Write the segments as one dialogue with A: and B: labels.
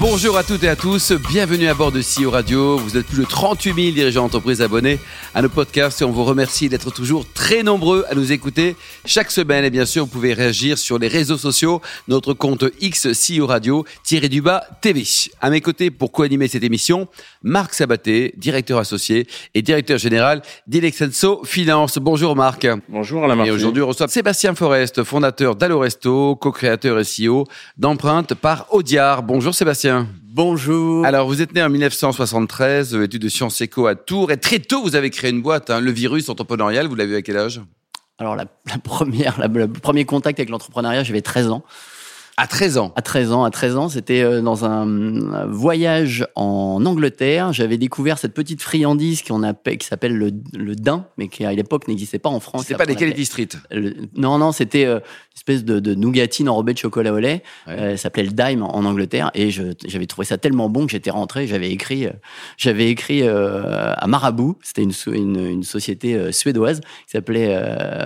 A: Bonjour à toutes et à tous, bienvenue à bord de CEO Radio. Vous êtes plus de 38 000 dirigeants d'entreprise abonnés à nos podcasts et on vous remercie d'être toujours très nombreux à nous écouter chaque semaine. Et bien sûr, vous pouvez réagir sur les réseaux sociaux, notre compte X CEO Radio, tiré du bas TV. À mes côtés pour co-animer cette émission, Marc Sabaté, directeur associé et directeur général d'Ilexenso Finance. Bonjour Marc.
B: Bonjour Alain
A: Et aujourd'hui, on reçoit Sébastien Forest, fondateur d'Aloresto, co-créateur et CEO d'Empreinte par Audiard. Bonjour Sébastien.
C: Bonjour.
A: Alors, vous êtes né en 1973, euh, études de sciences éco à Tours, et très tôt, vous avez créé une boîte, hein, le virus entrepreneurial. Vous l'avez eu à quel âge?
C: Alors, la, première, le premier contact avec l'entrepreneuriat, j'avais 13 ans.
A: À 13 ans
C: À 13 ans, à 13 ans, c'était euh, dans un voyage en Angleterre. J'avais découvert cette petite friandise qu'on appelle, qui s'appelle le, le daim, mais qui à l'époque n'existait pas en France.
A: C'était pas des Kennedy Street
C: Non, non, c'était euh, une espèce de, de nougatine enrobée de chocolat au lait. Ouais. Euh, ça s'appelait le Dime en, Angleterre. Et j'avais trouvé ça tellement bon que j'étais rentré. J'avais écrit, euh, j'avais écrit euh, à Marabout. C'était une, une, une, société suédoise qui s'appelait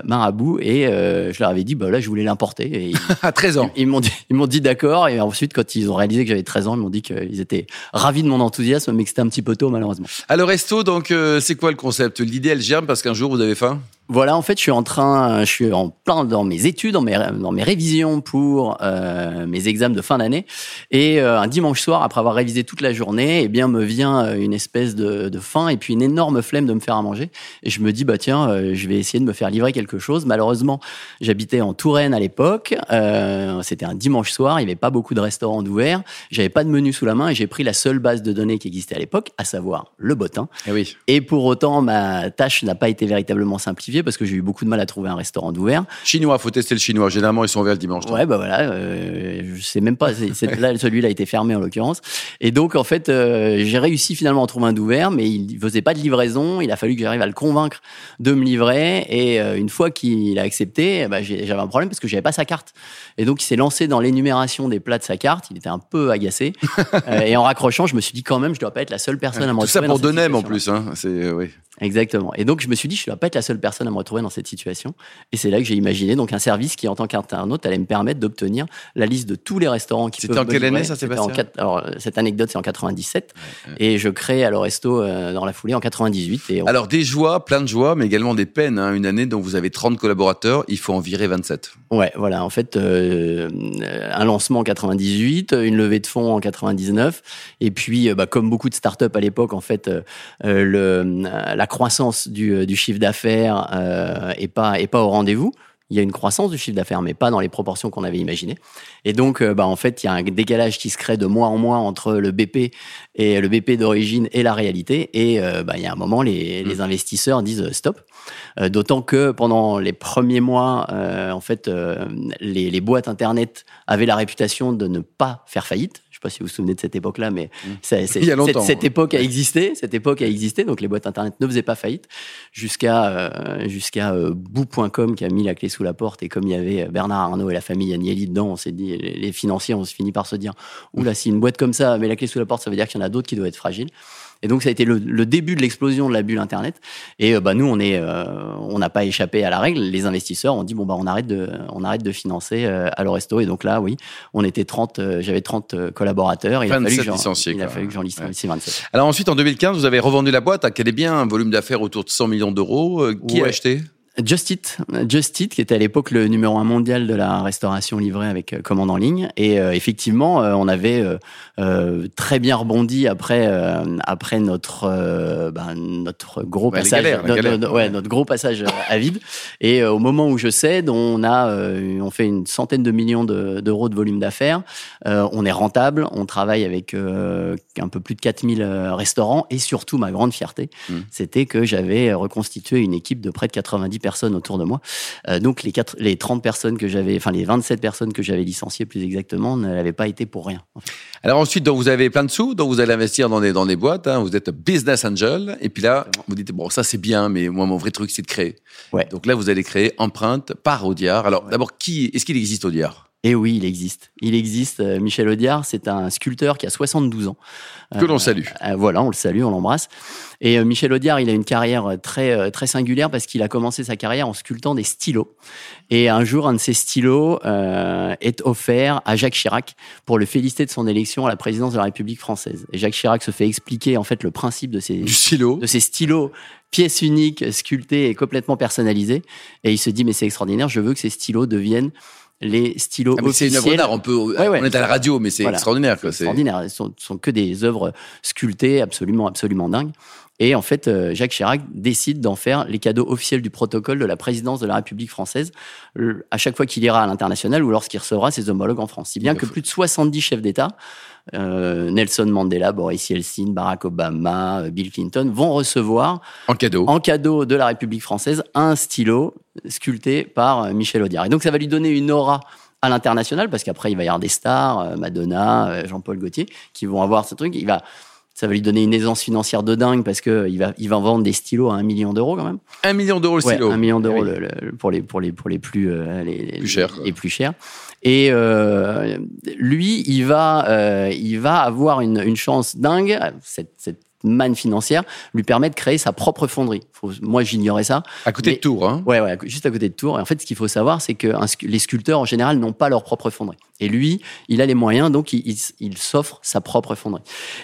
C: Marabout. Et je leur avais dit, bah là, je voulais l'importer.
A: à 13 ans
C: Ils, ils m'ont dit, ils m'ont dit d'accord. Et ensuite, quand ils ont réalisé que j'avais 13 ans, ils m'ont dit qu'ils étaient ravis de mon enthousiasme, mais que c'était un petit peu tôt, malheureusement.
A: Alors, resto, donc, euh, c'est quoi le concept? L'idée, elle germe parce qu'un jour, vous avez faim?
C: Voilà, en fait, je suis en train, je suis en plein dans mes études, dans mes, dans mes révisions pour euh, mes examens de fin d'année. Et euh, un dimanche soir, après avoir révisé toute la journée, eh bien, me vient une espèce de, de faim et puis une énorme flemme de me faire à manger. Et je me dis, bah tiens, euh, je vais essayer de me faire livrer quelque chose. Malheureusement, j'habitais en Touraine à l'époque. Euh, C'était un dimanche soir, il n'y avait pas beaucoup de restaurants d'ouverts. J'avais pas de menu sous la main et j'ai pris la seule base de données qui existait à l'époque, à savoir le bottin.
A: Et, oui.
C: et pour autant, ma tâche n'a pas été véritablement simplifiée parce que j'ai eu beaucoup de mal à trouver un restaurant d'ouvert.
A: Chinois, faut tester le chinois. Généralement, ils sont ouverts le dimanche.
C: Ouais, bah voilà. Euh, je sais même pas. là, celui-là a été fermé en l'occurrence. Et donc, en fait, euh, j'ai réussi finalement à trouver un d'ouvert, mais il faisait pas de livraison. Il a fallu que j'arrive à le convaincre de me livrer. Et euh, une fois qu'il a accepté, bah, j'avais un problème parce que j'avais pas sa carte. Et donc, il s'est lancé dans l'énumération des plats de sa carte. Il était un peu agacé. et en raccrochant, je me suis dit quand même, je dois pas être la seule personne à me.
A: Tout ça pour Denem en plus. Hein. C'est oui.
C: Exactement. Et donc, je me suis dit, je ne dois pas être la seule personne à me retrouver dans cette situation. Et c'est là que j'ai imaginé donc un service qui, en tant qu'internaute, allait me permettre d'obtenir la liste de tous les restaurants qui
A: C'était en quelle année, ça, Sébastien
C: Alors, cette anecdote, c'est en 97. Ouais, ouais. Et je crée alors resto euh, dans la foulée en 98. Et on...
A: Alors, des joies, plein de joies, mais également des peines. Hein. Une année dont vous avez 30 collaborateurs, il faut en virer 27.
C: Ouais, voilà. En fait, euh, un lancement en 98, une levée de fonds en 99. Et puis, bah, comme beaucoup de startups à l'époque, en fait, euh, le, la croissance du, du chiffre d'affaires euh, est pas est pas au rendez-vous. Il y a une croissance du chiffre d'affaires, mais pas dans les proportions qu'on avait imaginées. Et donc, euh, bah, en fait, il y a un décalage qui se crée de mois en mois entre le BP et le BP d'origine et la réalité. Et euh, bah, il y a un moment, les, les investisseurs disent stop. Euh, D'autant que pendant les premiers mois, euh, en fait, les, les boîtes internet avaient la réputation de ne pas faire faillite. Je sais pas si vous vous souvenez de cette époque-là, mais c'est, c'est, cette, cette, époque a existé. Cette époque a existé, donc les boîtes internet ne faisaient pas faillite jusqu'à euh, jusqu'à euh, bout.com qui a mis la clé sous la porte. Et comme il y avait Bernard Arnault et la famille Agnelli dedans, on s'est dit les financiers, on se finit par se dire oula, si une boîte comme ça met la clé sous la porte, ça veut dire qu'il y en a d'autres qui doivent être fragiles. Et donc ça a été le, le début de l'explosion de la bulle Internet. Et euh, bah nous on est, euh, on n'a pas échappé à la règle. Les investisseurs ont dit bon bah on arrête de, on arrête de financer euh, à l'Oresto. Et donc là oui, on était 30, j'avais 30 collaborateurs.
A: Et il a fallu que j'en,
C: il a fallu que j'en liste ouais. 27.
A: Alors ensuite en 2015 vous avez revendu la boîte. Quel est bien un volume d'affaires autour de 100 millions d'euros. qui
C: ouais.
A: a acheté?
C: Just Eat, Just Eat, qui était à l'époque le numéro un mondial de la restauration livrée avec euh, commande en ligne. Et euh, effectivement, euh, on avait euh, très bien rebondi après après notre ben, notre gros
A: ouais,
C: passage,
A: galères,
C: notre, notre, ouais, notre gros passage à vide. Et au moment où je cède, on a on fait une centaine de millions d'euros de, de, volume d'affaires. on est rentable, on travaille avec un peu plus de 4000 restaurants et surtout ma grande fierté, mmh. c'était que j'avais reconstitué une équipe de près de 90 personnes autour de moi. Euh, donc les, 4, les 30 personnes que j'avais, enfin les 27 personnes que j'avais licenciées plus exactement, ne l'avaient pas été pour rien.
A: En fait. Alors ensuite, donc vous avez plein de sous, donc vous allez investir dans des, dans des boîtes, hein, vous êtes business angel, et puis là, vous dites, bon, ça c'est bien, mais moi mon vrai truc c'est de créer.
C: Ouais.
A: Donc là, vous allez créer Empreinte par Audiard. Alors d'abord, qui est-ce qu'il existe Audiard?
C: Et oui, il existe. Il existe. Euh, Michel Audiard, c'est un sculpteur qui a 72 ans.
A: Que l'on salue.
C: Euh, voilà, on le salue, on l'embrasse. Et euh, Michel Audiard, il a une carrière très très singulière parce qu'il a commencé sa carrière en sculptant des stylos. Et un jour, un de ces stylos est offert à Jacques Chirac pour le féliciter de son élection à la présidence de la République française. Et Jacques Chirac se fait expliquer en fait le principe de ces
A: stylo.
C: de ces stylos pièces uniques, sculptées et complètement personnalisées. Et il se dit mais c'est extraordinaire, je veux que ces stylos deviennent les stylos ah,
A: C'est une œuvre d'art, on peut, on est à la radio, mais c'est extraordinaire.
C: C'est extraordinaire. Ce sont, sont, que des œuvres sculptées absolument, absolument dingues. Et en fait, euh, Jacques Chirac décide d'en faire les cadeaux officiels du protocole de la présidence de la République française à chaque fois qu'il ira à l'international ou lorsqu'il recevra ses homologues en France. Si bien que plus de 70 chefs d'État, euh, Nelson Mandela, Boris Yeltsin, Barack Obama, euh, Bill Clinton, vont recevoir
A: en cadeau,
C: en cadeau de la République française un stylo sculpté par Michel Audiard. Et donc ça va lui donner une aura à l'international parce qu'après il va y avoir des stars, Madonna, Jean-Paul Gaultier, qui vont avoir ce truc. Il va ça va lui donner une aisance financière de dingue parce que il va, il va vendre des stylos à un million d'euros quand même.
A: Un million d'euros le stylo.
C: Un million d'euros pour les pour les pour les plus euh, les,
A: plus chers.
C: Les, plus chers. Et euh, lui, il va euh, il va avoir une, une chance dingue. Cette, cette manne financière lui permet de créer sa propre fonderie. moi, j'ignorais ça.
A: À côté de Tours, hein
C: Ouais, ouais, juste à côté de Tours. Et en fait, ce qu'il faut savoir, c'est que les sculpteurs, en général, n'ont pas leur propre fonderie. Et lui, il a les moyens, donc il, il, s'offre sa propre fonderie.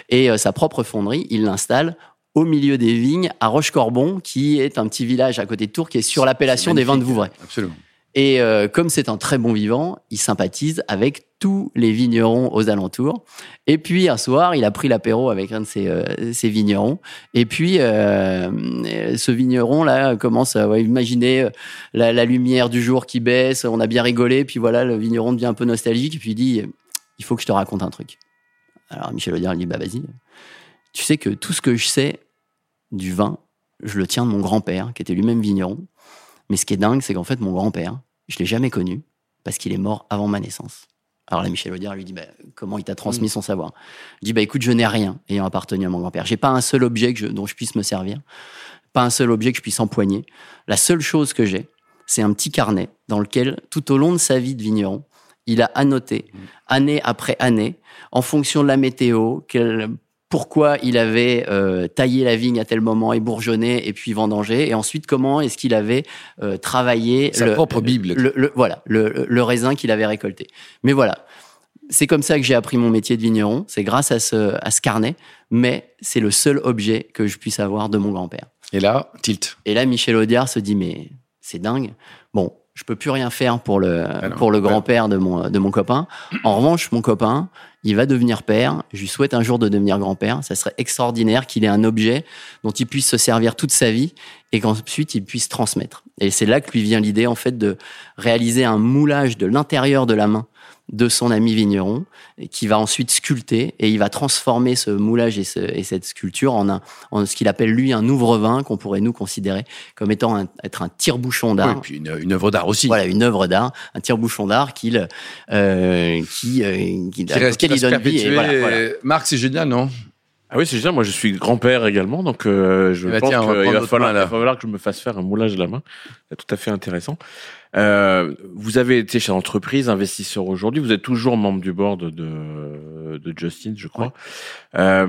C: Et euh, sa propre fonderie, il l'installe au milieu des vignes à Rochecorbon, qui est un petit village à côté de Tours, qui est sur l'appellation des vins de Vouvray.
A: Absolument.
C: Et euh, comme c'est un très bon vivant, il sympathise avec tous les vignerons aux alentours. Et puis un soir, il a pris l'apéro avec un de ses, euh, vignerons. Et puis euh, ce vigneron là commence à imaginer la, lumière du jour qui baisse. On a bien rigolé. Puis voilà, le vigneron devient un peu nostalgique. Et puis il dit il faut que je te raconte un truc. Alors Michel Audiard lui dit bah vas-y. Tu sais que tout ce que je sais du vin, je le tiens de mon grand-père, qui était lui-même vigneron. Mais ce qui est dingue, c'est qu'en fait, mon grand-père, je l'ai jamais connu parce qu'il est mort avant ma naissance. Alors là, Michel Audiard lui dit bah, comment il t'a transmis mm. son savoir? Il dit bah écoute, je n'ai rien ayant appartenu à mon grand-père. J'ai pas un seul objet dont je puisse me servir, pas un seul objet que je puisse empoigner. La seule chose que j'ai, c'est un petit carnet dans lequel, tout au long de sa vie de vigneron, il a annoté, mm. année après année, en fonction de la météo, quel pourquoi il avait euh, taillé la vigne à tel moment et bourgeonné et puis vendangé et ensuite comment est-ce qu'il avait euh, travaillé
A: sa propre bible.
C: le, voilà le, raisin qu'il avait récolté. Mais voilà. C'est comme ça que j'ai appris mon métier de vigneron. C'est grâce à ce à ce carnet mais c'est le seul objet que je puisse avoir de mon grand-père.
A: Et là tilt.
C: Et là Michel Audiard se dit mais c'est dingue. Bon je peux plus rien faire pour le ah pour le grand-père de mon de mon copain. En revanche, mon copain, il va devenir père. Je lui souhaite un jour de devenir grand-père. Ça serait extraordinaire qu'il ait un objet dont il puisse se servir toute sa vie et qu'ensuite il puisse transmettre. Et c'est là que lui vient l'idée en fait de réaliser un moulage de l'intérieur de la main de son ami vigneron, qui va ensuite sculpter et il va transformer ce moulage et, cette sculpture en, un, en ce qu'il appelle lui un ouvre-vin qu'on pourrait nous considérer comme étant un, être un tire-bouchon d'art.
A: Oui, puis une, une, œuvre d'art aussi.
C: Voilà, une œuvre d'art, un tire-bouchon d'art qu'il, euh, qui, euh, qui,
A: qui reste, il donne vie. Et voilà, voilà. Marc, c'est génial, non?
B: Ah oui, c'est génial. Moi, je suis grand-père également, donc euh, je eh ben, pense qu'il va, falloir, va falloir que je me fasse faire un moulage de la main. C'est tout à fait intéressant. Euh, vous avez été chez l'entreprise, investisseur aujourd'hui. Vous êtes toujours membre du board de, de Justin, je crois. Euh,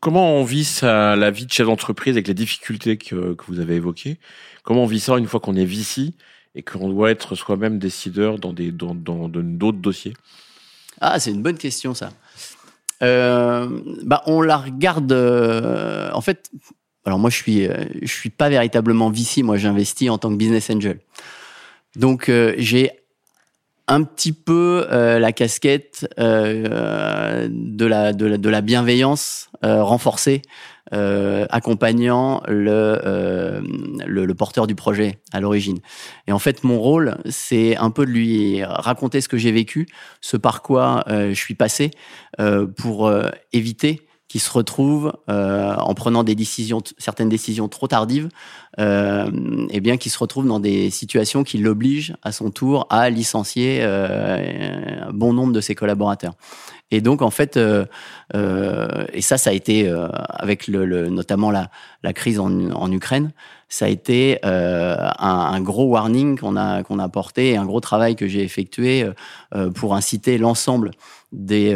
B: comment on vit ça, la vie de chef d'entreprise avec les difficultés que, que vous avez évoquées? Comment on vit ça une fois qu'on est VC et qu'on doit être soi-même décideur dans des dans d'autres dossiers?
C: Ah, c'est une bonne question ça. Euh, bah, on la regarde. Euh, en fait, alors moi, je suis, euh, je suis pas véritablement VC. Moi, j'investis en tant que business angel. Donc, j'ai un petit peu la casquette de, la, de la bienveillance renforcée euh, accompagnant le, le, porteur du projet à l'origine. Et en fait, mon rôle, c'est un peu de lui raconter ce que j'ai vécu, ce par quoi je suis passé, pour éviter qui se retrouve euh, en prenant des décisions, certaines décisions trop tardives, euh, et bien qui se retrouve dans des situations qui l'obligent à son tour à licencier euh, un bon nombre de ses collaborateurs. Et donc, en fait, euh, euh, et ça, ça a été, euh, avec le, notamment la, la crise en, Ukraine, ça a été un, gros warning qu'on a, qu'on a porté, un gros travail que j'ai effectué pour inciter l'ensemble des,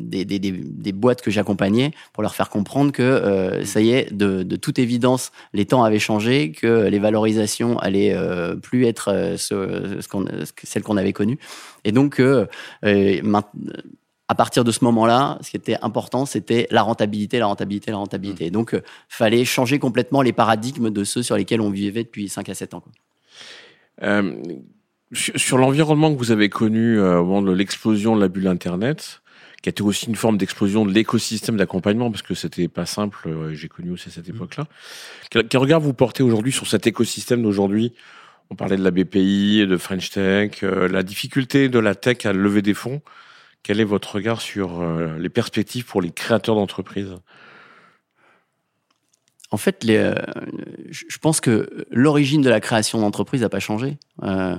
C: des, des, des, boîtes que j'accompagnais pour leur faire comprendre que ça y est, de, de, toute évidence, les temps avaient changé, que les valorisations allaient plus être ce, ce celles qu'on avait connues. Et donc, maintenant, à partir de ce moment-là, ce qui était important, c'était la rentabilité, la rentabilité, la rentabilité. Mmh. Donc, il euh, fallait changer complètement les paradigmes de ceux sur lesquels on vivait depuis 5 à 7 ans.
B: Euh, sur, l'environnement que vous avez connu euh, au moment de l'explosion de la bulle Internet, qui a été aussi une forme d'explosion de l'écosystème d'accompagnement, parce que c'était pas simple, j'ai connu aussi cette mmh. époque-là. Quel, regard vous portez aujourd'hui sur cet écosystème d'aujourd'hui? On parlait de la BPI, de French Tech, la difficulté de la tech à lever des fonds. Quel est votre regard sur euh, les perspectives pour les créateurs d'entreprises?
C: En fait, les, euh, je pense que l'origine de la création d'entreprise n'a pas changé. Euh,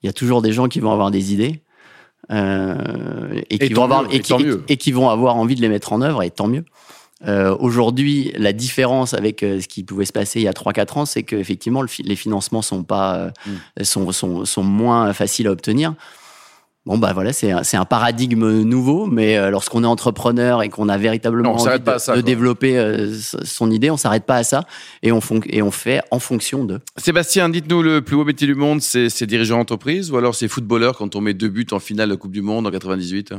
C: il y a toujours des gens qui vont avoir des idées. et, qui vont avoir, et, qui, vont avoir envie de les mettre en œuvre, et tant mieux. Aujourd'hui, la différence avec ce qui pouvait se passer il y a 3-4 ans, c'est qu'effectivement, les financements sont, pas, mm. sont, sont, sont, moins faciles à obtenir. Bon, bah voilà, c'est un, un, paradigme nouveau, mais euh, lorsqu'on est entrepreneur et qu'on a véritablement envie de, développer euh, son idée, on s'arrête pas à ça et on, et on fait en fonction de.
A: Sébastien, dites-nous, le plus beau métier du monde, c'est dirigeant d'entreprise ou alors c'est footballeur quand on met deux buts en finale de Coupe du Monde en 98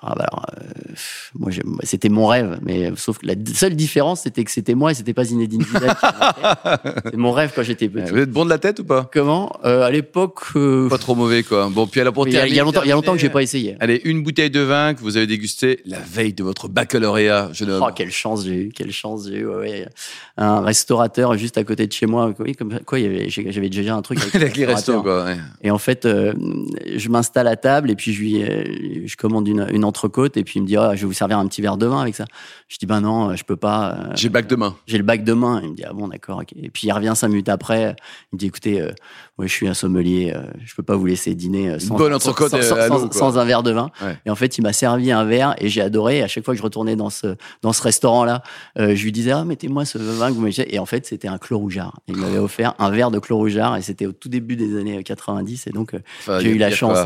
C: ah bah alors, euh, moi, c'était mon rêve, mais sauf que la seule différence, c'était que c'était moi et c'était pas Zinedine Zidane. c'est mon rêve quand j'étais petit.
A: Vous êtes bon de la tête ou pas?
C: Comment? Euh, À l'époque, euh,
A: pas trop mauvais quoi. Bon, puis alors pour
C: il y, a, il y a longtemps, il y a longtemps que j'ai pas essayé.
A: Allez, une bouteille de vin que vous avez dégusté la veille de votre baccalauréat, jeune homme.
C: Oh, quelle chance j'ai eu, quelle chance j'ai eu. Ouais, Un restaurateur juste à côté de chez moi. Oui, comme quoi, j'avais déjà un truc
A: avec, les restos quoi. Ouais.
C: Et en fait, je m'installe à table et puis je lui, je commande une, une entrecôte et puis il me dit oh, je vais vous servir un petit verre de vin avec ça. Je dis ben non, je peux pas.
A: Euh, j'ai le bac de main.
C: J'ai le bac de main. Il me dit ah bon d'accord. Et puis il revient cinq minutes après. Il me dit écoutez, euh, moi je suis un sommelier, euh, je peux pas vous laisser dîner sans, sans, un verre de vin. Et en fait il m'a servi un verre et j'ai adoré. à chaque fois que je retournais dans ce dans ce restaurant là, je lui disais ah mettez-moi ce vin que vous m'avez Et en fait c'était un clos rougeard. Il m'avait offert un verre de clos rougeard et c'était au tout début des années 90 et donc j'ai eu, la chance.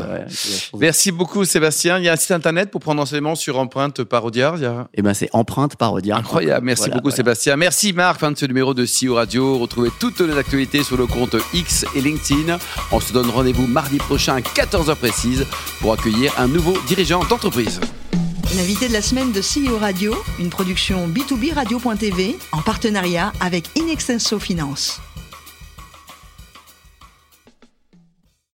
A: Merci beaucoup Sébastien. Il y a un site internet pour prendre enseignement sur Empreinte Parodiard
C: Eh ben, c'est Empreinte Parodiard.
A: Incroyable. Merci beaucoup, Sébastien. Merci, Marc. Fin de ce numéro de CEO Radio. Retrouvez toutes les actualités sur le compte X et LinkedIn. On se donne rendez-vous mardi prochain à 14h précise pour accueillir un nouveau dirigeant d'entreprise.
D: L'invité de la semaine de CEO Radio, une production B2B Radio.tv en partenariat avec Inextenso Finance.